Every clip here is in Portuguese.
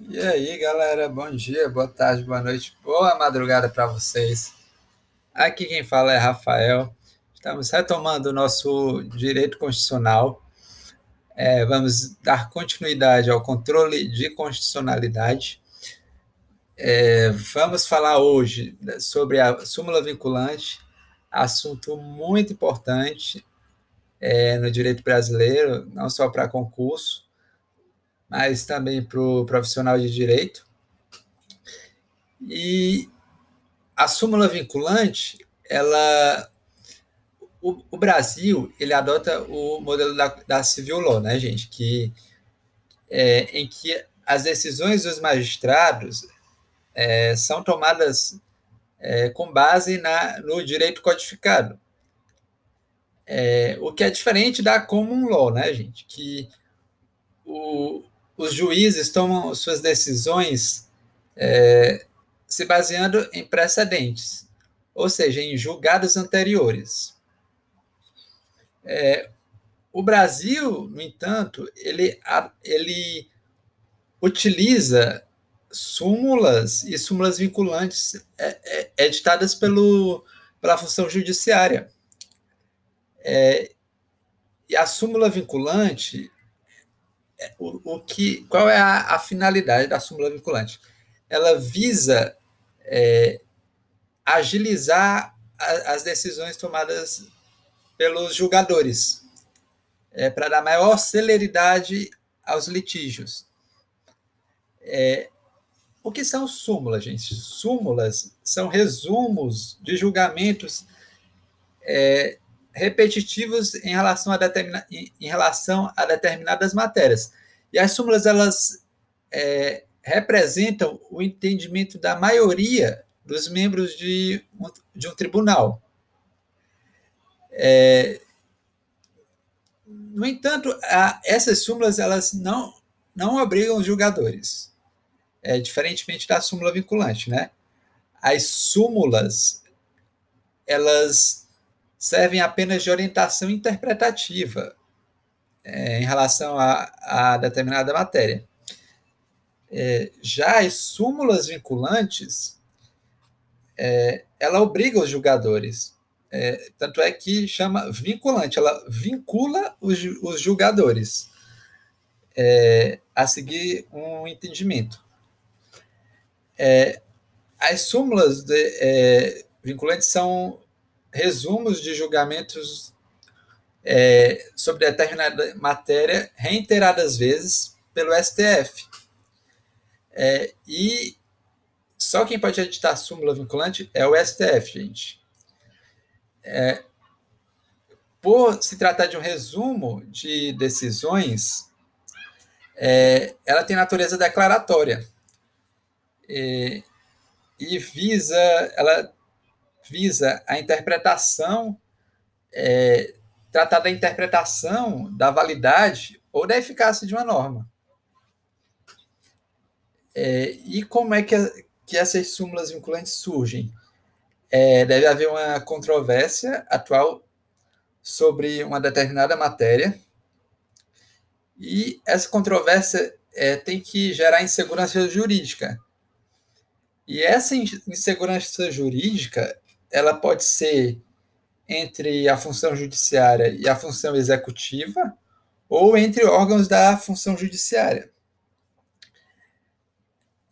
E aí, galera, bom dia, boa tarde, boa noite, boa madrugada para vocês. Aqui quem fala é Rafael. Estamos retomando o nosso direito constitucional. É, vamos dar continuidade ao controle de constitucionalidade. É, vamos falar hoje sobre a súmula vinculante, assunto muito importante é, no direito brasileiro, não só para concurso, mas também para o profissional de direito. E a súmula vinculante, ela, o, o, Brasil, ele adota o modelo da, da civil law, né, gente, que é, em que as decisões dos magistrados é, são tomadas é, com base na, no direito codificado. É, o que é diferente da common law, né, gente? Que o, os juízes tomam suas decisões é, se baseando em precedentes, ou seja, em julgados anteriores. É, o Brasil, no entanto, ele, ele utiliza súmulas e súmulas vinculantes é, é, editadas pelo, pela função judiciária. É, e a súmula vinculante o, o que, qual é a, a, finalidade da súmula vinculante? Ela visa é, agilizar a, as decisões tomadas pelos julgadores, é, para dar maior celeridade aos litígios. É, o que são súmulas, gente? Súmulas são resumos de julgamentos é, repetitivos em relação, a determina, em, em, relação a determinadas matérias. E as súmulas, elas é, representam o entendimento da maioria dos membros de um, de um tribunal. É, no entanto, a, essas súmulas elas não, não obrigam os julgadores, é, diferentemente da súmula vinculante. Né? As súmulas elas servem apenas de orientação interpretativa é, em relação a, a, determinada matéria. É, já as súmulas vinculantes, é, ela obriga os julgadores, é, tanto é que chama vinculante, ela vincula os, os julgadores é, a seguir um entendimento. É, as súmulas de, vinculantes são resumos de julgamentos é, sobre determinada matéria reiteradas vezes pelo STF. É, e só quem pode editar súmula vinculante é o STF, gente. É, por se tratar de um resumo de decisões, é, ela tem natureza declaratória e, e visa, ela visa a interpretação, é, tratar da interpretação da validade ou da eficácia de uma norma. É, e como é que, que essas súmulas vinculantes surgem? É, deve haver uma controvérsia atual sobre uma determinada matéria, e essa controvérsia é, tem que gerar insegurança jurídica. E essa insegurança jurídica ela pode ser entre a função judiciária e a função executiva, ou entre órgãos da função judiciária.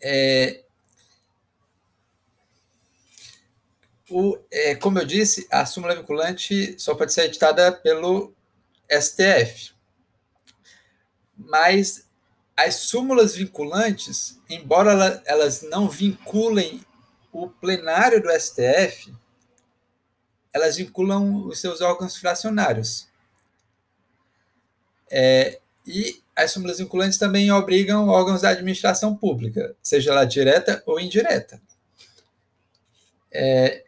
É, o, é, como eu disse, a súmula vinculante só pode ser editada pelo STF. Mas as súmulas vinculantes, embora elas não vinculem o plenário do STF, elas vinculam os seus órgãos fracionários. É, e as súmulas vinculantes também obrigam órgãos da administração pública, seja ela direta ou indireta. É,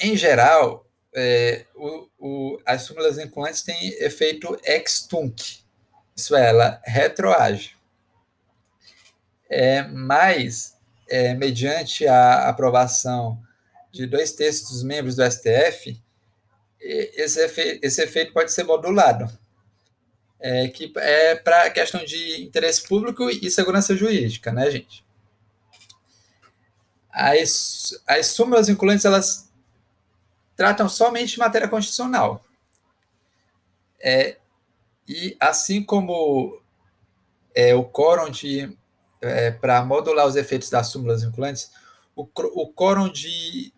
em geral, é, o, o, as súmulas vinculantes têm efeito ex tunc, isso é, ela retroage. É, mas, é, mediante a aprovação de dois terços dos membros do STF, esse efeito, esse efeito pode ser modulado. é, que é para questão de interesse público e segurança jurídica, né, gente? As, as súmulas vinculantes, elas tratam somente de matéria constitucional. É, e assim como é, o quórum de é, para modular os efeitos das súmulas vinculantes, o, o quórum de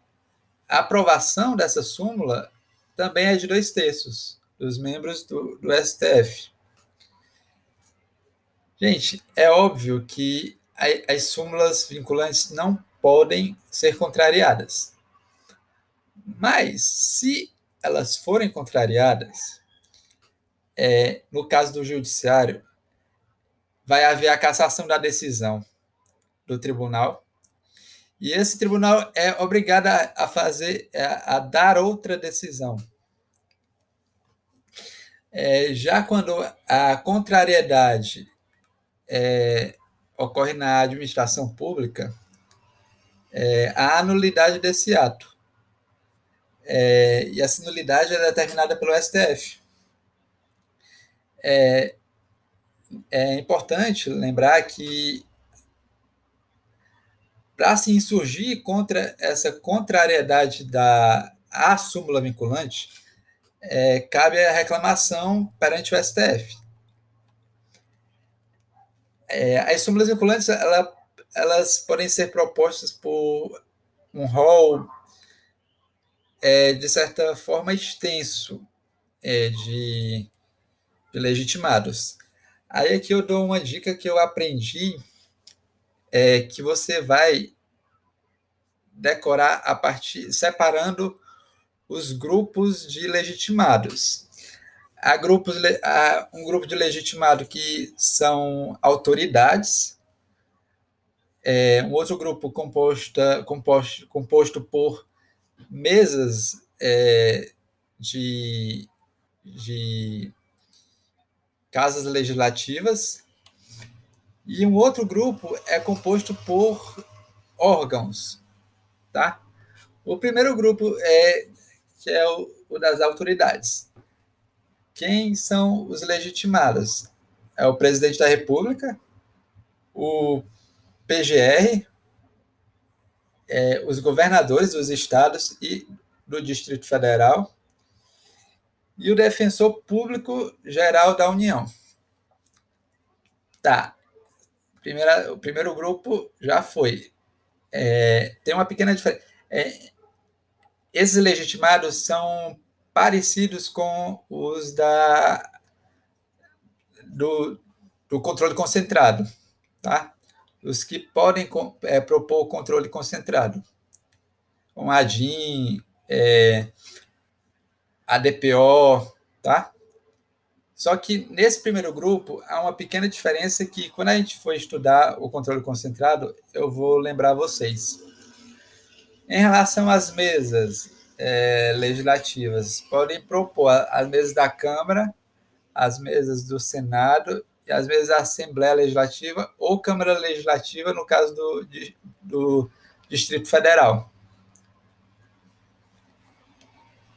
aprovação dessa súmula também é de dois terços dos membros do, do STF. Gente, é óbvio que as súmulas vinculantes não podem ser contrariadas. Mas, se elas forem contrariadas, é, no caso do judiciário, vai haver a cassação da decisão do tribunal. E esse tribunal é obrigado a fazer, a, dar outra decisão. É, já quando a contrariedade é, ocorre na administração pública, é, a nulidade desse ato. É, e essa nulidade é determinada pelo STF. É, é importante lembrar que para se insurgir contra essa contrariedade da súmula vinculante, é, cabe a reclamação perante o STF. É, as súmulas vinculantes ela, elas podem ser propostas por um rol é, de certa forma extenso é, de, de legitimados. Aí aqui eu dou uma dica que eu aprendi, é que você vai decorar a partir separando os grupos de legitimados. Há grupos, há um grupo de legitimado que são autoridades, é, um outro grupo composto, composto, composto por mesas é, de, de casas legislativas, e um outro grupo é composto por órgãos, tá? O primeiro grupo é que é o, o das autoridades. Quem são os legitimados? É o presidente da República, o PGR, é, os governadores dos estados e do Distrito Federal, e o defensor público geral da União. Tá. Primeira, o primeiro grupo já foi. É, tem uma pequena diferença. É, esses legitimados são parecidos com os da do, do controle concentrado, tá? Os que podem é, propor controle concentrado, com ADIM, é, a DPO, tá? Só que nesse primeiro grupo há uma pequena diferença que quando a gente for estudar o controle concentrado, eu vou lembrar vocês. Em relação às mesas é, legislativas, podem propor as mesas da Câmara, as mesas do Senado e as mesas da Assembleia Legislativa ou Câmara Legislativa, no caso do, do Distrito Federal.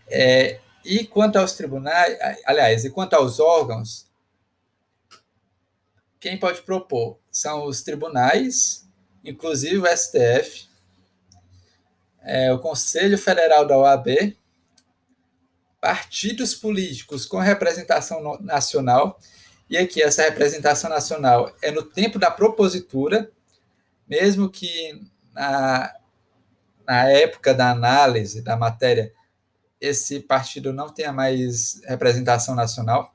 É, e quanto aos tribunais, aliás, e quanto aos órgãos, quem pode propor? São os tribunais, inclusive o STF, é, o Conselho Federal da OAB, partidos políticos com representação nacional, e aqui essa representação nacional é no tempo da propositura, mesmo que na, na época da análise da matéria esse partido não tenha mais representação nacional.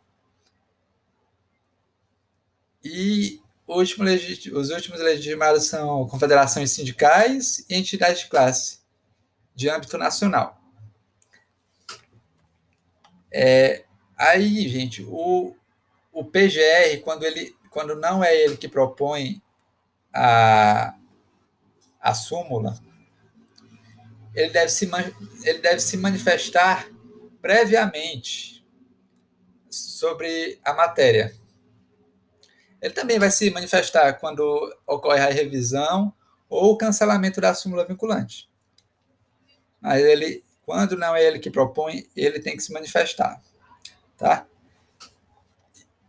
E último, os últimos legitimados são confederações sindicais e entidades de classe de âmbito nacional. É, aí, gente, o, o PGR, quando, ele, quando não é ele que propõe a, a súmula, ele deve se, ele deve se manifestar previamente sobre a matéria. Ele também vai se manifestar quando ocorre a revisão ou o cancelamento da súmula vinculante. Mas ele, quando não é ele que propõe, ele tem que se manifestar, tá?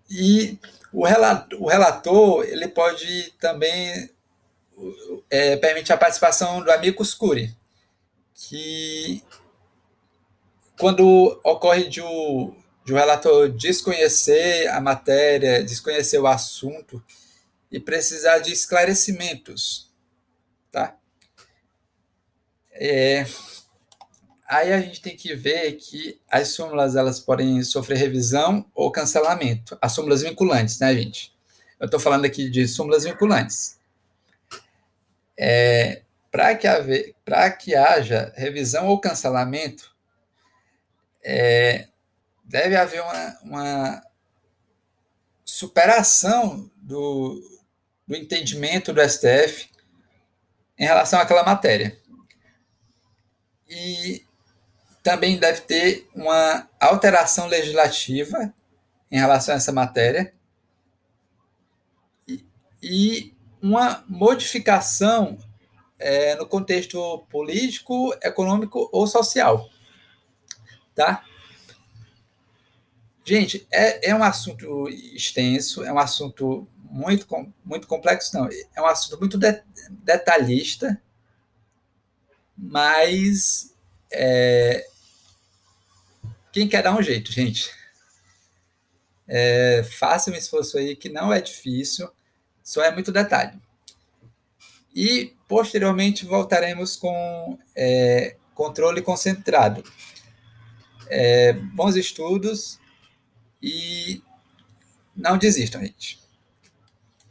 E o relator, o relator ele pode também é, permitir a participação do amigo curi, que quando ocorre de o, de relator desconhecer a matéria, desconhecer o assunto e precisar de esclarecimentos, tá? É, aí a gente tem que ver que as súmulas elas podem sofrer revisão ou cancelamento. As súmulas vinculantes, né, gente? Eu estou falando aqui de súmulas vinculantes. É, Para que, que haja revisão ou cancelamento, é, deve haver uma, uma superação do, do entendimento do STF em relação àquela matéria. E também deve ter uma alteração legislativa em relação a essa matéria e, e uma modificação é, no contexto político, econômico ou social tá? Gente, é, é um assunto extenso, é um assunto muito, muito complexo, não. É um assunto muito de, detalhista, mas é, quem quer dar um jeito, gente? É, faça um esforço aí que não é difícil, só é muito detalhe. E posteriormente voltaremos com é, controle concentrado. É, bons estudos e não desistam, gente.